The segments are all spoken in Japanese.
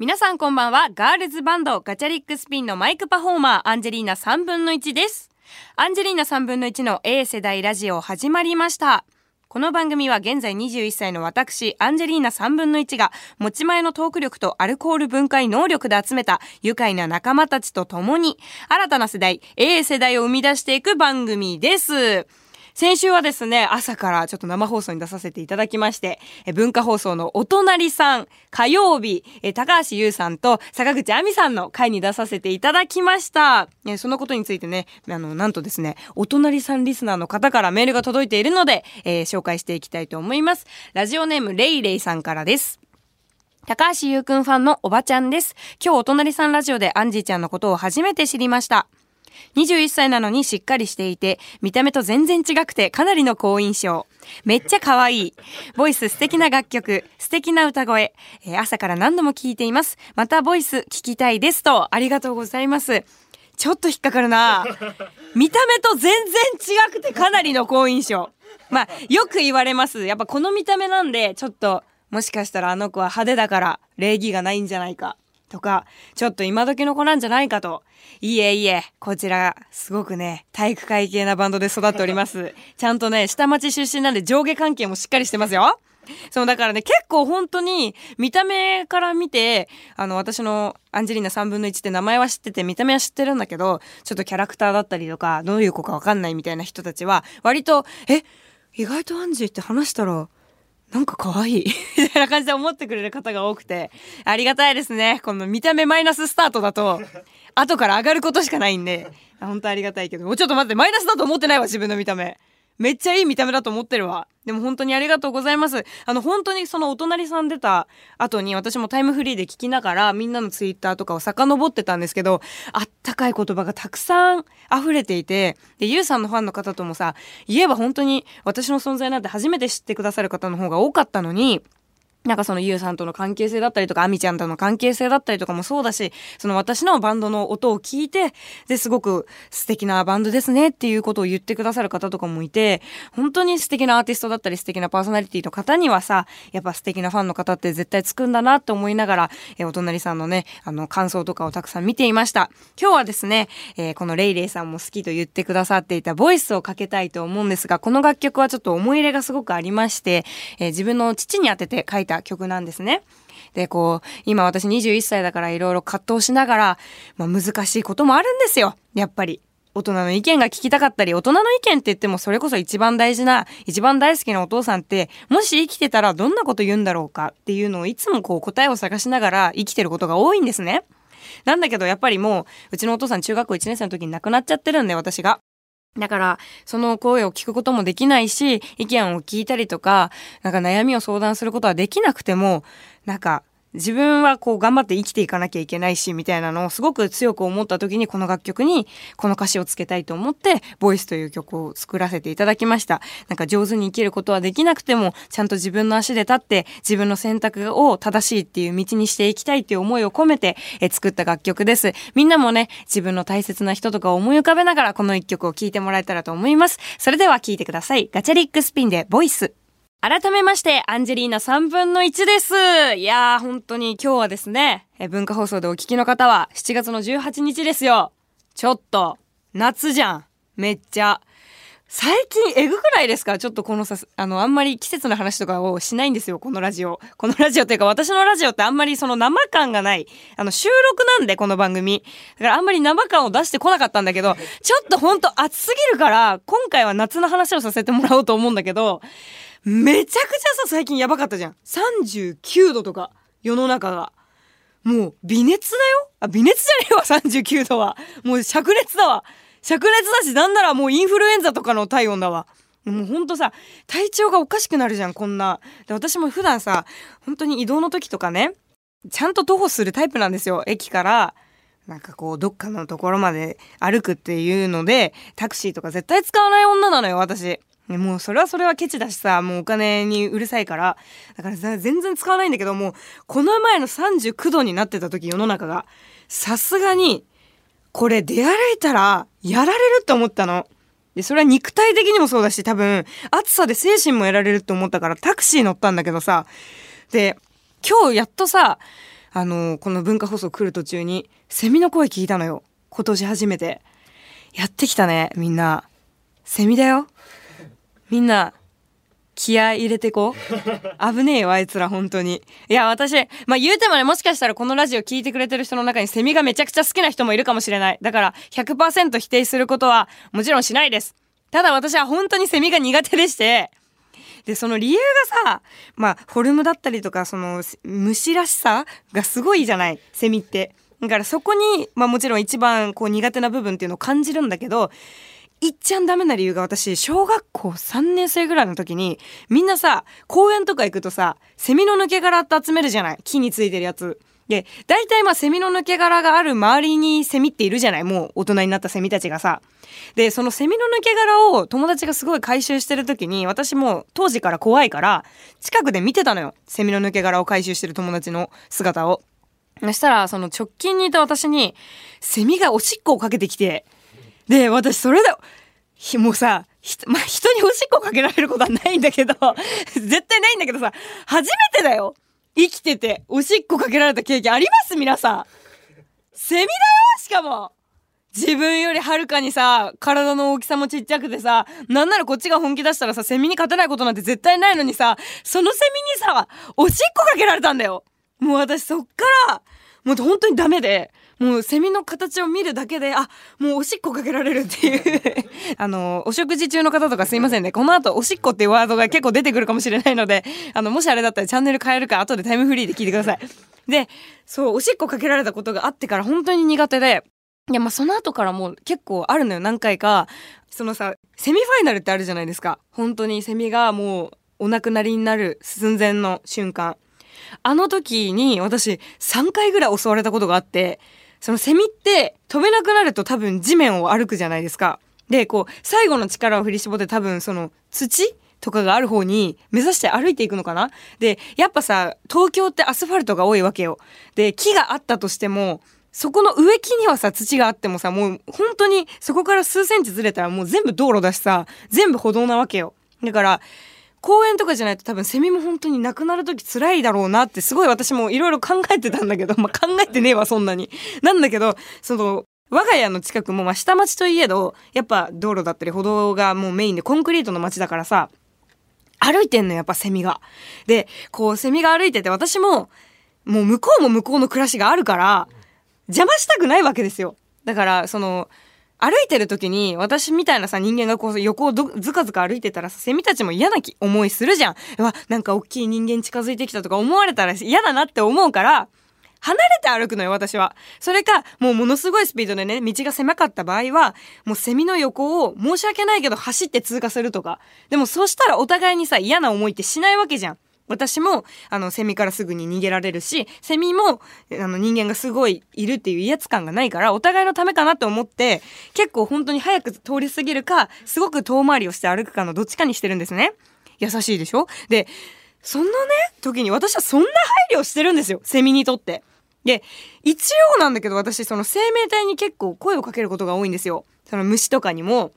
皆さんこんばんは。ガールズバンドガチャリックスピンのマイクパフォーマーアンジェリーナ3分の1です。アンジェリーナ3分の1の A 世代ラジオ始まりました。この番組は現在21歳の私、アンジェリーナ3分の1が持ち前のトーク力とアルコール分解能力で集めた愉快な仲間たちと共に新たな世代、A 世代を生み出していく番組です。先週はですね、朝からちょっと生放送に出させていただきまして、え文化放送のお隣さん、火曜日、え高橋優さんと坂口亜美さんの会に出させていただきました。えそのことについてね、あの、なんとですね、お隣さんリスナーの方からメールが届いているので、えー紹介していきたいと思います。ラジオネームレイレイさんからです。高橋優くんファンのおばちゃんです。今日お隣さんラジオでアンジーちゃんのことを初めて知りました。21歳なのにしっかりしていて、見た目と全然違くてかなりの好印象。めっちゃ可愛い。ボイス素敵な楽曲、素敵な歌声。えー朝から何度も聞いています。またボイス聞きたいですと、ありがとうございます。ちょっと引っかかるな見た目と全然違くてかなりの好印象。まあ、よく言われます。やっぱこの見た目なんで、ちょっと、もしかしたらあの子は派手だから礼儀がないんじゃないか。とか、ちょっと今時の子なんじゃないかと。いいえいいえ、こちら、すごくね、体育会系なバンドで育っております。ちゃんとね、下町出身なんで上下関係もしっかりしてますよ。そう、だからね、結構本当に、見た目から見て、あの、私のアンジェリーナ3分の1って名前は知ってて、見た目は知ってるんだけど、ちょっとキャラクターだったりとか、どういう子かわかんないみたいな人たちは、割と、え、意外とアンジーって話したら、なんか可愛い みたいな感じで思ってくれる方が多くて、ありがたいですね。この見た目マイナススタートだと、後から上がることしかないんで、本当ありがたいけど、もうちょっと待って、マイナスだと思ってないわ、自分の見た目。めっちゃいい見た目だと思ってるわ。でも本当にありがとうございます。あの本当にそのお隣さん出た後に私もタイムフリーで聞きながらみんなのツイッターとかを遡ってたんですけど、あったかい言葉がたくさん溢れていて、で、ゆうさんのファンの方ともさ、言えば本当に私の存在なんて初めて知ってくださる方の方が多かったのに、なんかそのゆうさんとの関係性だったりとか、あみちゃんとの関係性だったりとかもそうだし、その私のバンドの音を聞いて、で、すごく素敵なバンドですねっていうことを言ってくださる方とかもいて、本当に素敵なアーティストだったり素敵なパーソナリティの方にはさ、やっぱ素敵なファンの方って絶対つくんだなって思いながら、えお隣さんのね、あの、感想とかをたくさん見ていました。今日はですね、えーこのレイレイさんも好きと言ってくださっていたボイスをかけたいと思うんですが、この楽曲はちょっと思い入れがすごくありまして、えー自分の父に当てて書いた曲なんですね。で、こう、今私21歳だからいろいろ葛藤しながら、まあ難しいこともあるんですよ。やっぱり。大人の意見が聞きたかったり、大人の意見って言ってもそれこそ一番大事な、一番大好きなお父さんって、もし生きてたらどんなこと言うんだろうか？っていうのをいつもこう答えを探しながら生きてることが多いんですね。なんだけどやっぱりもう、うちのお父さん中学校1年生の時に亡くなっちゃってるんで、私が。だから、その声を聞くこともできないし、意見を聞いたりとか、なんか悩みを相談することはできなくても、なんか、自分はこう頑張って生きていかなきゃいけないし、みたいなのをすごく強く思った時にこの楽曲にこの歌詞をつけたいと思って、ボイスという曲を作らせていただきました。なんか上手に生きることはできなくても、ちゃんと自分の足で立って自分の選択を正しいっていう道にしていきたいっていう思いを込めてえ作った楽曲です。みんなもね、自分の大切な人とかを思い浮かべながらこの一曲を聴いてもらえたらと思います。それでは聴いてください。ガチャリックスピンでボイス。改めまして、アンジェリーナ3分の1です。いやー、本当に今日はですね、文化放送でお聞きの方は7月の18日ですよ。ちょっと、夏じゃん。めっちゃ。最近えぐくないですか？ちょっとこのさ、あの、あんまり季節の話とかをしないんですよ、このラジオ。このラジオっていうか私のラジオってあんまりその生感がない。あの、収録なんで、この番組。だからあんまり生感を出してこなかったんだけど、ちょっとほんと暑すぎるから、今回は夏の話をさせてもらおうと思うんだけど、めちゃくちゃさ、最近やばかったじゃん。39度とか、世の中が。もう、微熱だよあ、微熱じゃねえわ、39度は。もう、灼熱だわ。灼熱だし、なんならもうインフルエンザとかの体温だわ。もうほんとさ、体調がおかしくなるじゃん、こんな。で、私も普段さ、本当に移動の時とかね、ちゃんと徒歩するタイプなんですよ。駅から、なんかこう、どっかのところまで歩くっていうので、タクシーとか絶対使わない女なのよ、私。もうそれはそれはケチだしさ、もうお金にうるさいから。だからさ全然使わないんだけど、もう、この前の39度になってた時、世の中が。さすがに、これ出歩いたら、やられるって思ったの。で、それは肉体的にもそうだし、多分、暑さで精神もやられるって思ったから、タクシー乗ったんだけどさ。で、今日やっとさ、あのこの文化放送来る途中にセミの声聞いたのよ今年初めてやってきたねみんなセミだよみんな気合入れてこう。危ねえよあいつら本当に。いや私まあ言うてもねもしかしたらこのラジオ聞いてくれてる人の中にセミがめちゃくちゃ好きな人もいるかもしれない。だから100%否定することはもちろんしないです。ただ私は本当にセミが苦手でして。でその理由がさまあフォルムだったりとかその虫らしさがすごいじゃないセミって。だからそこにまあもちろん一番こう苦手な部分っていうのを感じるんだけどいっちゃんダメな理由が私小学校3年生ぐらいの時にみんなさ公園とか行くとさセミの抜け殻って集めるじゃない？木についてるやつ。で大体まあセミの抜け殻がある周りにセミっているじゃない？もう大人になったセミたちがさ。でそのセミの抜け殻を友達がすごい回収してる時に私も当時から怖いから近くで見てたのよ。セミの抜け殻を回収してる友達の姿を。そしたらその直近にいた私にセミがおしっこをかけてきてで、私それだ、もうさ、まあ、人におしっこかけられることはないんだけど、絶対ないんだけどさ、初めてだよ。生きてて、おしっこかけられた経験あります？皆さん。セミだよしかも。自分よりはるかにさ、体の大きさもちっちゃくてさ、なんならこっちが本気出したらさ、セミに勝てないことなんて絶対ないのにさ、そのセミにさ、おしっこかけられたんだよ。もう私そっから、もう本当にダメで、もうセミの形を見るだけで、あ、もうおしっこかけられるっていう あの、お食事中の方とかすいませんね。この後、おしっこっていうワードが結構出てくるかもしれないので、あの、もしあれだったらチャンネル変えるか、後でタイムフリーで聞いてください。で、そう、おしっこかけられたことがあってから本当に苦手で、いや、まあ、その後からもう結構あるのよ、何回か。そのさ、セミファイナルってあるじゃないですか。本当にセミがもうお亡くなりになる寸前の瞬間。あの時に私3回ぐらい襲われたことがあって、そのセミって飛べなくなると多分地面を歩くじゃないですか。で、こう、最後の力を振り絞って多分その土とかがある方に目指して歩いていくのかな？で、やっぱさ、東京ってアスファルトが多いわけよ。で、木があったとしても、そこの植木にはさ、土があってもさ、もう本当にそこから数センチずれたらもう全部道路だしさ、全部歩道なわけよ。だから、公園とかじゃないと多分セミも本当になくなる時辛いだろうなってすごい私もいろいろ考えてたんだけど、まあ、考えてねえわそんなに。なんだけど、その、我が家の近くもまあ下町といえど、やっぱ道路だったり歩道がもうメインでコンクリートの街だからさ、歩いてんのやっぱセミが。で、こうセミが歩いてて私も、もう向こうも向こうの暮らしがあるから、邪魔したくないわけですよ。だから、その、歩いてる時に私みたいなさ人間がこう横をずかずか歩いてたらさセミたちも嫌な思いするじゃん。うわなんか大きい人間近づいてきたとか思われたら嫌だなって思うから離れて歩くのよ私は。それかもうものすごいスピードでね道が狭かった場合はもうセミの横を申し訳ないけど走って通過するとか。でもそうしたらお互いにさ嫌な思いってしないわけじゃん。私もあのセミからすぐに逃げられるしセミもあの人間がすごいいるっていう威圧感がないからお互いのためかなって思って結構本当に早く通り過ぎるかすごく遠回りをして歩くかのどっちかにしてるんですね。優しいでしょ？でそんなね時に私はそんな配慮をしてるんですよセミにとって。で一応なんだけど私その生命体に結構声をかけることが多いんですよ。その虫とかにも。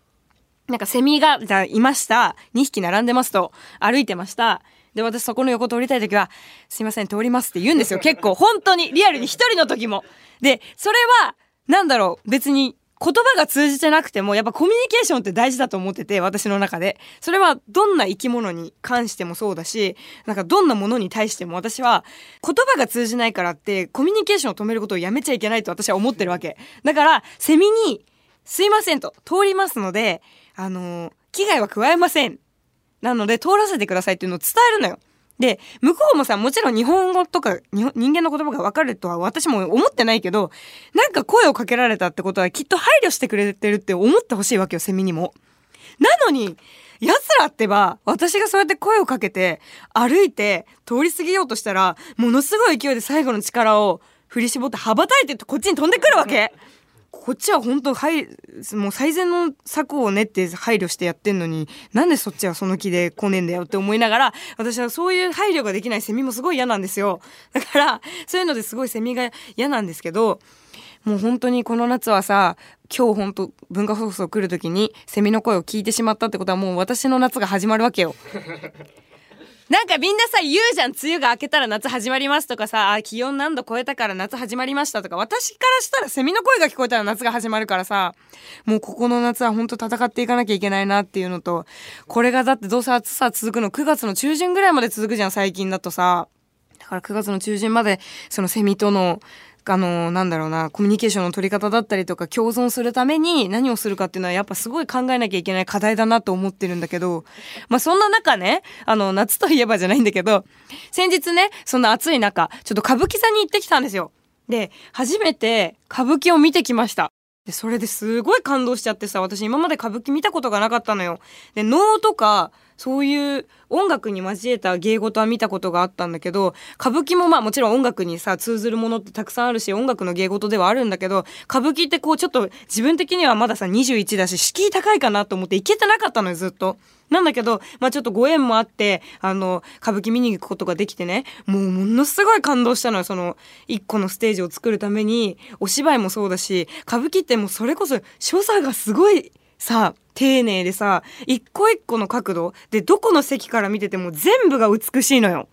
なんかセミがいました。2匹並んでますと歩いてました。で、私そこの横通りたい時は、すいません、通りますって言うんですよ。結構、本当に、リアルに一人の時も。で、それは、なんだろう、別に、言葉が通じてなくても、やっぱコミュニケーションって大事だと思ってて、私の中で。それは、どんな生き物に関してもそうだし、なんかどんなものに対しても私は、言葉が通じないからって、コミュニケーションを止めることをやめちゃいけないと私は思ってるわけ。だから、セミに、すいませんと、通りますので、あの危害は加えませんなので通らせてくださいっていうのを伝えるのよ。で、向こうもさ、もちろん日本語とか人間の言葉がわかるとは私も思ってないけど、なんか声をかけられたってことはきっと配慮してくれてるって思ってほしいわけよ、セミにも。なのに、奴らってば、私がそうやって声をかけて、歩いて、通り過ぎようとしたら、ものすごい勢いで最後の力を振り絞って羽ばたいてこっちに飛んでくるわけ。こっちは本当はいもう最善の策を練って配慮してやってんのになんでそっちはその気で来ねえんだよって思いながら私はそういう配慮ができないセミもすごい嫌なんですよ。だからそういうのですごいセミが嫌なんですけどもう本当にこの夏はさ今日本当文化放送来る時にセミの声を聞いてしまったってことはもう私の夏が始まるわけよ。なんかみんなさ、言うじゃん。梅雨が明けたら夏始まりますとかさ、あ、気温何度超えたから夏始まりましたとか、私からしたらセミの声が聞こえたら夏が始まるからさ、もうここの夏はほんと戦っていかなきゃいけないなっていうのと、これがだってどうせ暑さ続くの9月の中旬ぐらいまで続くじゃん、最近だとさ。だから9月の中旬まで、そのセミとのあの、なんだろうな、コミュニケーションの取り方だったりとか、共存するために何をするかっていうのはやっぱすごい考えなきゃいけない課題だなと思ってるんだけど、まあそんな中ね、あの、夏といえばじゃないんだけど、先日ね、そんな暑い中、ちょっと歌舞伎座に行ってきたんですよ。で、初めて歌舞伎を見てきました。で、それですごい感動しちゃってさ、私今まで歌舞伎見たことがなかったのよ。で、能とか、そういう音楽に交えた芸事は見たことがあったんだけど、歌舞伎もまあもちろん音楽にさ、通ずるものってたくさんあるし、音楽の芸事ではあるんだけど、歌舞伎ってこうちょっと自分的にはまださ、21だし、敷居高いかなと思って行けてなかったのよ、ずっと。なんだけど、まあちょっとご縁もあって、あの、歌舞伎見に行くことができてね、もうものすごい感動したのよ、その、一個のステージを作るために、お芝居もそうだし、歌舞伎ってもうそれこそ、所作がすごい、さ、丁寧でさ、一個一個の角度でどこの席から見てても全部が美しいのよ。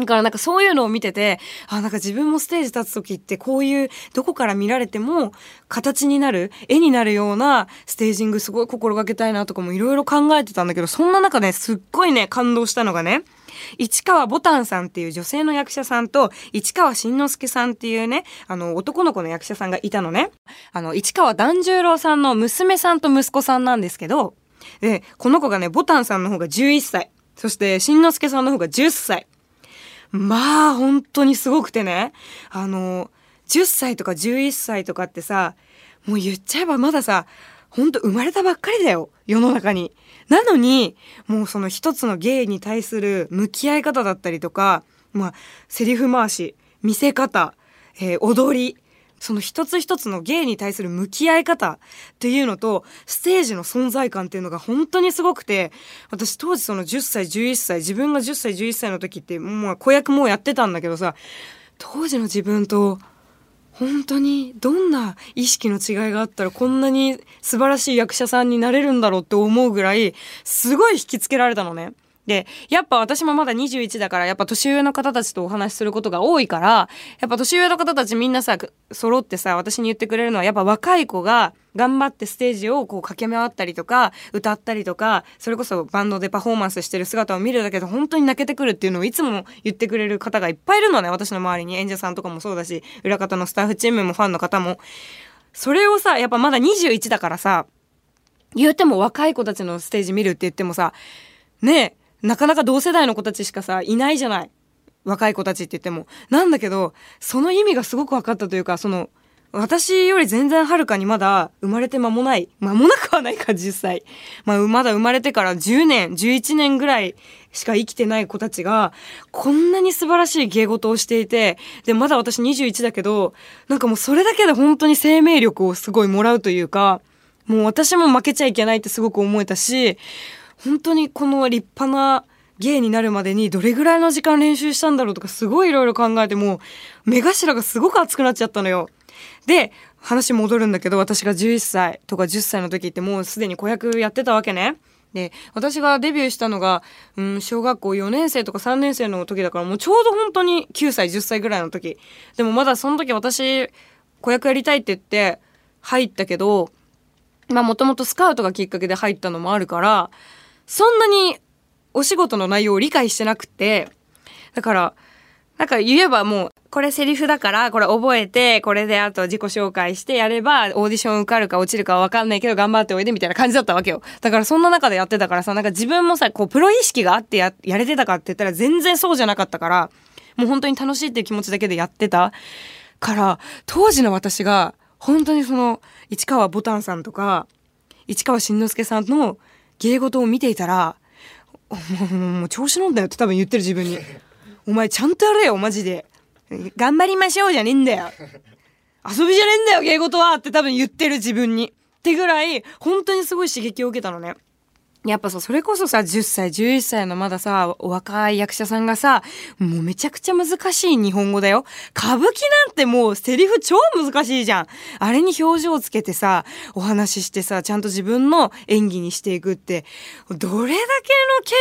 だからなんかそういうのを見てて、あ、なんか自分もステージ立つ時ってこういうどこから見られても形になる、絵になるようなステージングすごい心がけたいなとかもいろいろ考えてたんだけど、そんな中ね、すっごいね、感動したのがね、市川ぼたんさんっていう女性の役者さんと、市川新之助さんっていうね、あの、男の子の役者さんがいたのね。あの、市川團十郎さんの娘さんと息子さんなんですけど、で、この子がね、ぼたんさんの方が11歳。そして、新之助さんの方が10歳。まあ、本当にすごくてね。あの、10歳とか11歳とかってさ、もう言っちゃえばまださ、本当生まれたばっかりだよ。世の中に。なのに、もうその一つの芸に対する向き合い方だったりとか、まあ、セリフ回し、見せ方、えー、踊り、その一つ一つの芸に対する向き合い方っていうのと、ステージの存在感っていうのが本当にすごくて、私当時その10歳、11歳、自分が10歳、11歳の時って、もう子役もやってたんだけどさ、当時の自分と本当にどんな意識の違いがあったらこんなに素晴らしい役者さんになれるんだろうって思うぐらいすごい引きつけられたのね。で、やっぱ私もまだ21だから、やっぱ年上の方たちとお話しすることが多いから、やっぱ年上の方たちみんなさ、揃ってさ、私に言ってくれるのは、やっぱ若い子が頑張ってステージをこう駆け回ったりとか、歌ったりとか、それこそバンドでパフォーマンスしてる姿を見るだけで本当に泣けてくるっていうのをいつも言ってくれる方がいっぱいいるのね、私の周りに。演者さんとかもそうだし、裏方のスタッフチームもファンの方も。それをさ、やっぱまだ21だからさ、言うても若い子たちのステージ見るって言ってもさ、ねえ、なかなか同世代の子たちしかさ、いないじゃない。若い子たちって言っても。なんだけど、その意味がすごく分かったというか、その、私より全然はるかにまだ生まれて間もない。間もなくはないか、実際。まあ、まだ生まれてから10年、11年ぐらいしか生きてない子たちが、こんなに素晴らしい芸事をしていて、で、まだ私21だけど、なんかもうそれだけで本当に生命力をすごいもらうというか、もう私も負けちゃいけないってすごく思えたし、本当にこの立派な芸になるまでにどれぐらいの時間練習したんだろうとかすごいいろいろ考えてもう目頭がすごく熱くなっちゃったのよ。で、話戻るんだけど私が11歳とか10歳の時ってもうすでに子役やってたわけね。で、私がデビューしたのが、うん、小学校4年生とか3年生の時だからもうちょうど本当に9歳、10歳ぐらいの時。でもまだその時私子役やりたいって言って入ったけど、まあもともとスカウトがきっかけで入ったのもあるから、そんなにお仕事の内容を理解してなくて、だから、なんか言えばもう、これセリフだから、これ覚えて、これであと自己紹介してやれば、オーディション受かるか落ちるかわかんないけど頑張っておいでみたいな感じだったわけよ。だからそんな中でやってたからさ、なんか自分もさ、こう、プロ意識があってや、やれてたかって言ったら全然そうじゃなかったから、もう本当に楽しいっていう気持ちだけでやってたから、当時の私が、本当にその、市川ぼたんさんとか、市川新之助さんの芸事を見ていたら、もう調子乗んだよって多分言ってる自分に。お前ちゃんとやれよ、マジで。頑張りましょうじゃねえんだよ。遊びじゃねえんだよ、芸事はって多分言ってる自分に。ってぐらい、本当にすごい刺激を受けたのね。やっぱさ、それこそさ、10歳、11歳のまださ、若い役者さんがさ、もうめちゃくちゃ難しい日本語だよ。歌舞伎なんてもうセリフ超難しいじゃん。あれに表情をつけてさ、お話ししてさ、ちゃんと自分の演技にしていくって、どれだけ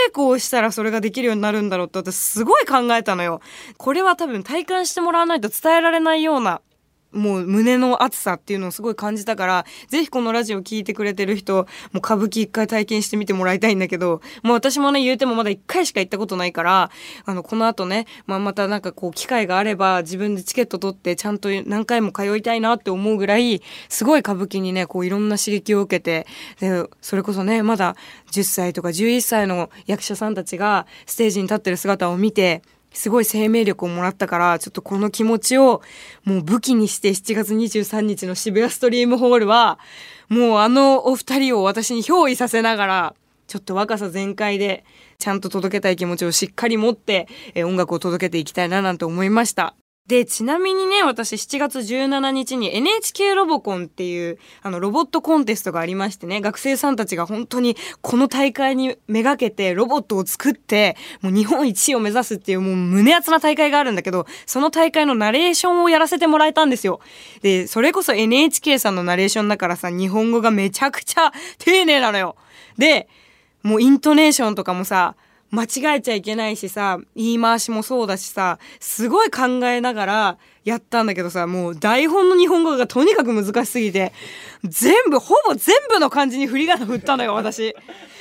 の稽古をしたらそれができるようになるんだろうって私すごい考えたのよ。これは多分体感してもらわないと伝えられないようなもう胸の熱さっていうのをすごい感じたから、ぜひこのラジオ聞いてくれてる人、もう歌舞伎一回体験してみてもらいたいんだけど、もう私もね、言うてもまだ一回しか行ったことないから、あの、この後ね、まあ、またなんかこう、機会があれば、自分でチケット取って、ちゃんと何回も通いたいなって思うぐらい、すごい歌舞伎にね、こう、いろんな刺激を受けて、で、それこそね、まだ10歳とか11歳の役者さんたちが、ステージに立ってる姿を見て、すごい生命力をもらったから、ちょっとこの気持ちをもう武器にして7月23日の渋谷ストリームホールは、もうあのお二人を私に憑依させながら、ちょっと若さ全開で、ちゃんと届けたい気持ちをしっかり持って、音楽を届けていきたいななんて思いました。で、ちなみにね、私7月17日に NHK ロボコンっていう、あの、ロボットコンテストがありましてね、学生さんたちが本当にこの大会にめがけてロボットを作って、もう日本一を目指すっていうもう胸熱な大会があるんだけど、その大会のナレーションをやらせてもらえたんですよ。で、それこそ NHK さんのナレーションだからさ、日本語がめちゃくちゃ丁寧なのよ。で、もうイントネーションとかもさ、間違えちゃいけないしさ、言い回しもそうだしさ、すごい考えながらやったんだけどさ、もう台本の日本語がとにかく難しすぎて、全部、ほぼ全部の漢字に振り仮名振ったのよ、私。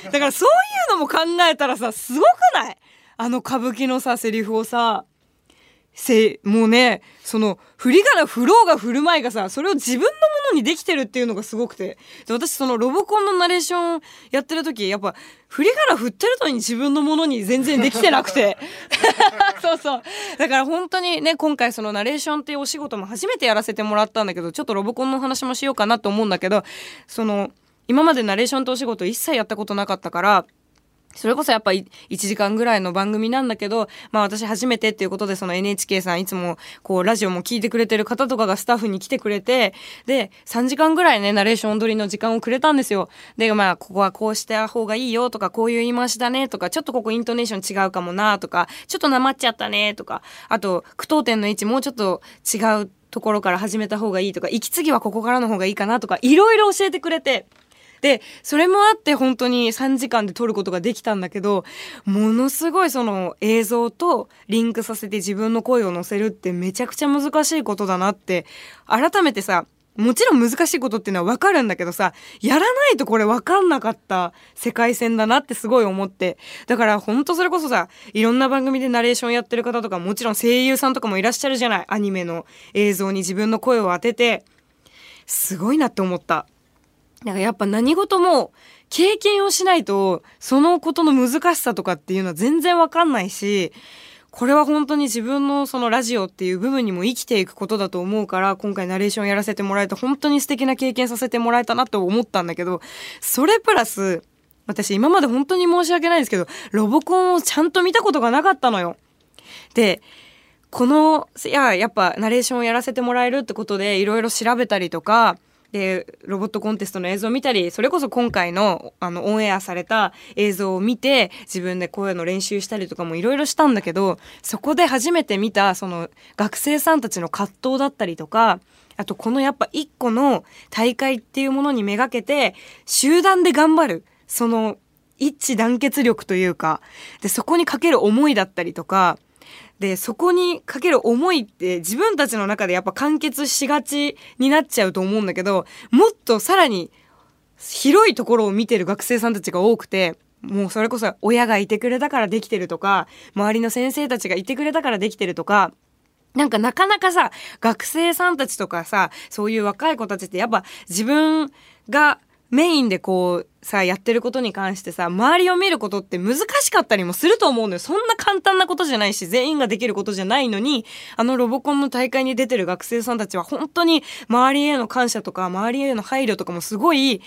だからそういうのも考えたらさ、すごくない？あの歌舞伎のさ、セリフをさ、せもうねその振り仮名振ろうが振る舞いがさそれを自分のものにできてるっていうのがすごくて。で私そのロボコンのナレーションやってる時やっぱ振り仮名振ってるのに自分のものに全然できてなくて。そうそう。だから本当にね今回そのナレーションっていうお仕事も初めてやらせてもらったんだけどちょっとロボコンの話もしようかなと思うんだけどその今までナレーションってお仕事一切やったことなかったからそれこそやっぱり1時間ぐらいの番組なんだけど、まあ私初めてっていうことでその NHK さんいつもこうラジオも聞いてくれてる方とかがスタッフに来てくれて、で、3時間ぐらいね、ナレーション撮りの時間をくれたんですよ。で、まあここはこうした方がいいよとか、こういう言い回しだねとか、ちょっとここイントネーション違うかもなとか、ちょっとなまっちゃったねとか、あと句読点の位置もうちょっと違うところから始めた方がいいとか、息継ぎはここからの方がいいかなとか、いろいろ教えてくれて、で、それもあって本当に3時間で撮ることができたんだけど、ものすごいその映像とリンクさせて自分の声を乗せるってめちゃくちゃ難しいことだなって、改めてさ、もちろん難しいことっていうのはわかるんだけどさ、やらないとこれわかんなかった世界線だなってすごい思って。だからほんとそれこそさ、いろんな番組でナレーションやってる方とかもちろん声優さんとかもいらっしゃるじゃない。アニメの映像に自分の声を当てて、すごいなって思った。なんかやっぱ何事も経験をしないとそのことの難しさとかっていうのは全然わかんないしこれは本当に自分のそのラジオっていう部分にも生きていくことだと思うから今回ナレーションやらせてもらえて本当に素敵な経験させてもらえたなと思ったんだけどそれプラス私今まで本当に申し訳ないですけどロボコンをちゃんと見たことがなかったのよ。でこのいややっぱナレーションをやらせてもらえるってことでいろいろ調べたりとかでロボットコンテストの映像を見たりそれこそ今回のあのオンエアされた映像を見て自分で声の練習したりとかもいろいろしたんだけどそこで初めて見たその学生さんたちの葛藤だったりとかあとこのやっぱ一個の大会っていうものにめがけて集団で頑張るその一致団結力というかでそこにかける思いだったりとかで、そこにかける思いって自分たちの中でやっぱ完結しがちになっちゃうと思うんだけど、もっとさらに広いところを見てる学生さんたちが多くて、もうそれこそ親がいてくれたからできてるとか、周りの先生たちがいてくれたからできてるとか、なんかなかなかさ、学生さんたちとかさ、そういう若い子たちってやっぱ自分がメインでこうさやってることに関してさ周りを見ることって難しかったりもすると思うのよ。そんな簡単なことじゃないし全員ができることじゃないのにあのロボコンの大会に出てる学生さんたちは本当に周りへの感謝とか周りへの配慮とかもすごい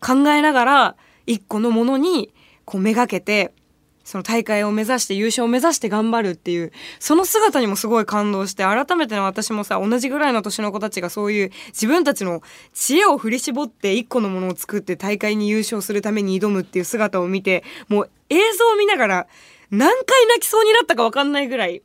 考えながら一個のものにこうめがけてその大会を目指して優勝を目指して頑張るっていう、その姿にもすごい感動して、改めて私もさ、同じぐらいの年の子たちがそういう自分たちの知恵を振り絞って一個のものを作って大会に優勝するために挑むっていう姿を見て、もう映像を見ながら何回泣きそうになったかわかんないぐらい。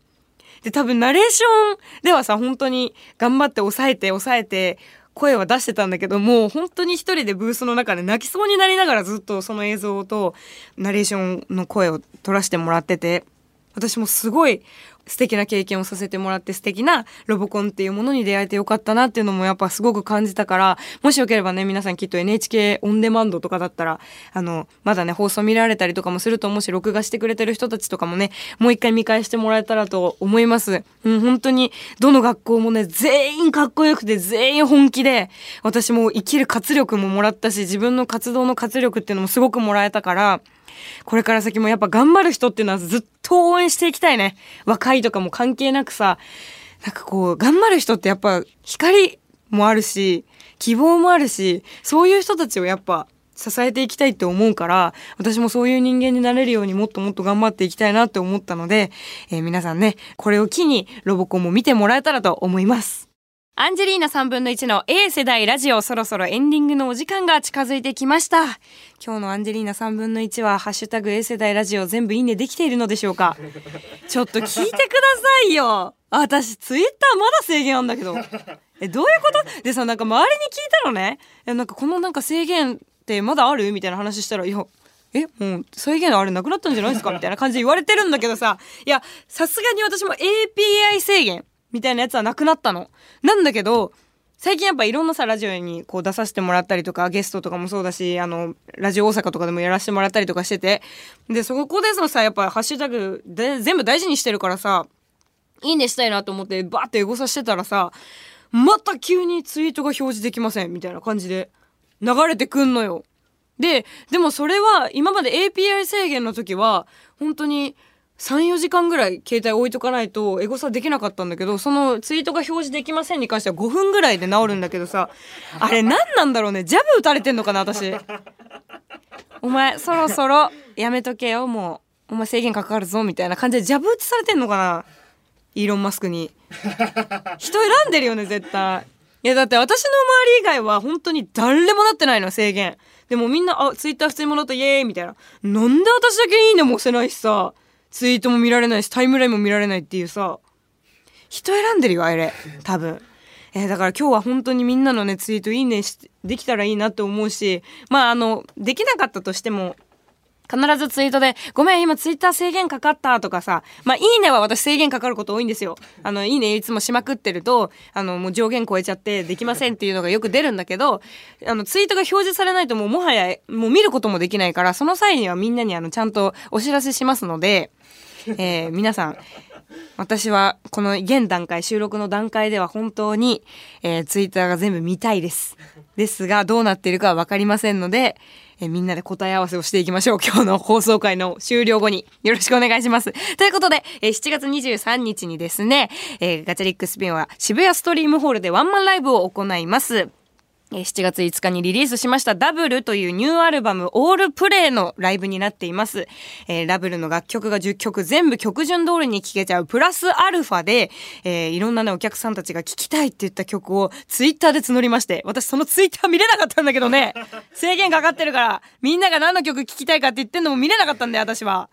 で、多分ナレーションではさ、本当に頑張って抑えて抑えて、声は出してたんだけどもう本当に一人でブースの中で泣きそうになりながらずっとその映像とナレーションの声を撮らせてもらってて。私もすごい素敵な経験をさせてもらって素敵なロボコンっていうものに出会えてよかったなっていうのもやっぱすごく感じたから、もしよければね、皆さんきっと NHK オンデマンドとかだったら、あの、まだね、放送見られたりとかもすると思うし、録画してくれてる人たちとかもね、もう一回見返してもらえたらと思います。うん、本当に、どの学校もね、全員かっこよくて、全員本気で、私も生きる活力ももらったし、自分の活動の活力っていうのもすごくもらえたから、これから先もやっぱ頑張る人っていうのはずっと応援していきたいね。若いとかも関係なくさ、なんかこう、頑張る人ってやっぱ光もあるし、希望もあるし、そういう人たちをやっぱ支えていきたいって思うから、私もそういう人間になれるようにもっともっと頑張っていきたいなって思ったので、えー、皆さんね、これを機にロボコンも見てもらえたらと思います。アンジェリーナ3分の1の A 世代ラジオそろそろエンディングのお時間が近づいてきました。今日のアンジェリーナ3分の1はハッシュタグ A 世代ラジオ全部いいねできているのでしょうか？ちょっと聞いてくださいよ。私ツイッターまだ制限あんだけど。え、どういうこと？でさ、なんか周りに聞いたのね。え、なんかこのなんか制限ってまだある？みたいな話したら、いや、えもう制限あれなくなったんじゃないですか？みたいな感じで言われてるんだけどさ、いや、さすがに私も API 制限みたいなやつはなくなったの。なんだけど、最近やっぱいろんなさ、ラジオにこう出させてもらったりとか、ゲストとかもそうだし、あの、ラジオ大阪とかでもやらせてもらったりとかしてて、で、そこでのさ、やっぱハッシュタグで全部大事にしてるからさ、いいねしたいなと思ってバーってエゴサしてたらさ、また急にツイートが表示できませんみたいな感じで流れてくんのよ。で、でもそれは今まで API 制限の時は、本当に3、4時間ぐらい携帯置いとかないとエゴサできなかったんだけど、そのツイートが表示できませんに関しては5分ぐらいで治るんだけどさ、あれ何なんだろうね？ジャブ打たれてんのかな、私。お前、そろそろやめとけよ、もう。お前制限かかるぞ、みたいな感じでジャブ打ちされてんのかな？イーロン・マスクに。人選んでるよね、絶対。いや、だって私の周り以外は本当に誰もなってないの、制限。でもみんな、あ、ツイッター普通に戻ったイエーイみたいな。なんで私だけいいねも押せないしさ。ツイートも見られないし、タイムラインも見られないっていうさ、人選んでるよ、あれ。多分。えー、だから今日は本当にみんなのね、ツイートいいねし、できたらいいなって思うし、まああの、できなかったとしても、必ずツイートで、ごめん、今ツイッター制限かかったとかさ、まあ、いいねは私制限かかること多いんですよ。あの、いいねいつもしまくってると、あの、もう上限超えちゃってできませんっていうのがよく出るんだけど、あの、ツイートが表示されないともうもはや、もう見ることもできないから、その際にはみんなにあの、ちゃんとお知らせしますので、えー、皆さん、私はこの現段階、収録の段階では本当に、えー、ツイッターが全部見たいです。ですが、どうなっているかはわかりませんので、え、みんなで答え合わせをしていきましょう。今日の放送回の終了後に。よろしくお願いします。ということで、え、7月23日にですね、え、ガチャリックスピンは渋谷ストリームホールでワンマンライブを行います。7月5日にリリースしましたダブルというニューアルバムオールプレイのライブになっています。えー、ダブルの楽曲が10曲全部曲順通りに聴けちゃうプラスアルファで、えー、いろんなねお客さんたちが聴きたいって言った曲をツイッターで募りまして、私そのツイッター見れなかったんだけどね、制限かかってるからみんなが何の曲聴きたいかって言ってんのも見れなかったんだよ私は。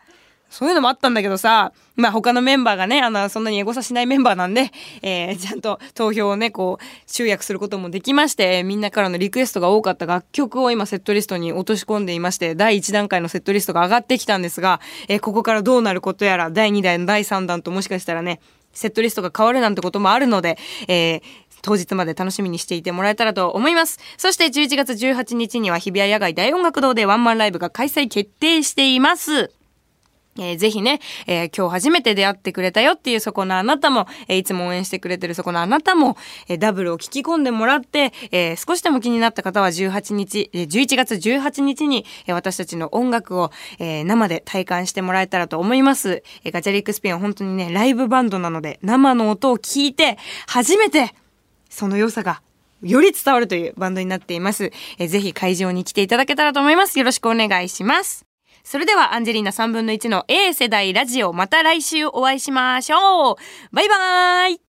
そういうのもあったんだけどさ、まあ他のメンバーがね、あの、そんなにエゴサしないメンバーなんで、えー、ちゃんと投票をね、こう、集約することもできまして、みんなからのリクエストが多かった楽曲を今セットリストに落とし込んでいまして、第1段階のセットリストが上がってきたんですが、えー、ここからどうなることやら、第2弾、第3弾ともしかしたらね、セットリストが変わるなんてこともあるので、えー、当日まで楽しみにしていてもらえたらと思います。そして11月18日には日比谷野外大音楽堂でワンマンライブが開催決定しています。えー、ぜひね、えー、今日初めて出会ってくれたよっていうそこのあなたも、えー、いつも応援してくれてるそこのあなたも、えー、ダブルを聞き込んでもらって、えー、少しでも気になった方は18日、えー、11月18日に、えー、私たちの音楽を、えー、生で体感してもらえたらと思います。えー、ガチャリックスピンは本当にね、ライブバンドなので、生の音を聞いて、初めて、その良さがより伝わるというバンドになっています。えー、ぜひ会場に来ていただけたらと思います。よろしくお願いします。それではアンジェリーナ3分の1の A 世代ラジオまた来週お会いしましょう。バイバーイ。